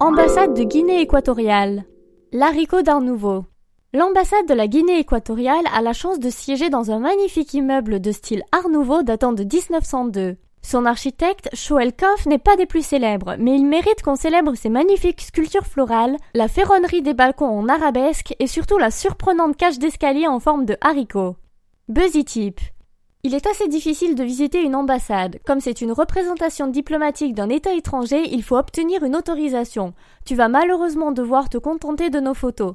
Ambassade de Guinée équatoriale. L'haricot d'Art Nouveau. L'ambassade de la Guinée équatoriale a la chance de siéger dans un magnifique immeuble de style Art Nouveau datant de 1902. Son architecte, Shoel Koff, n'est pas des plus célèbres, mais il mérite qu'on célèbre ses magnifiques sculptures florales, la ferronnerie des balcons en arabesque et surtout la surprenante cage d'escalier en forme de haricot. Buzzy Tip. Il est assez difficile de visiter une ambassade. Comme c'est une représentation diplomatique d'un État étranger, il faut obtenir une autorisation. Tu vas malheureusement devoir te contenter de nos photos.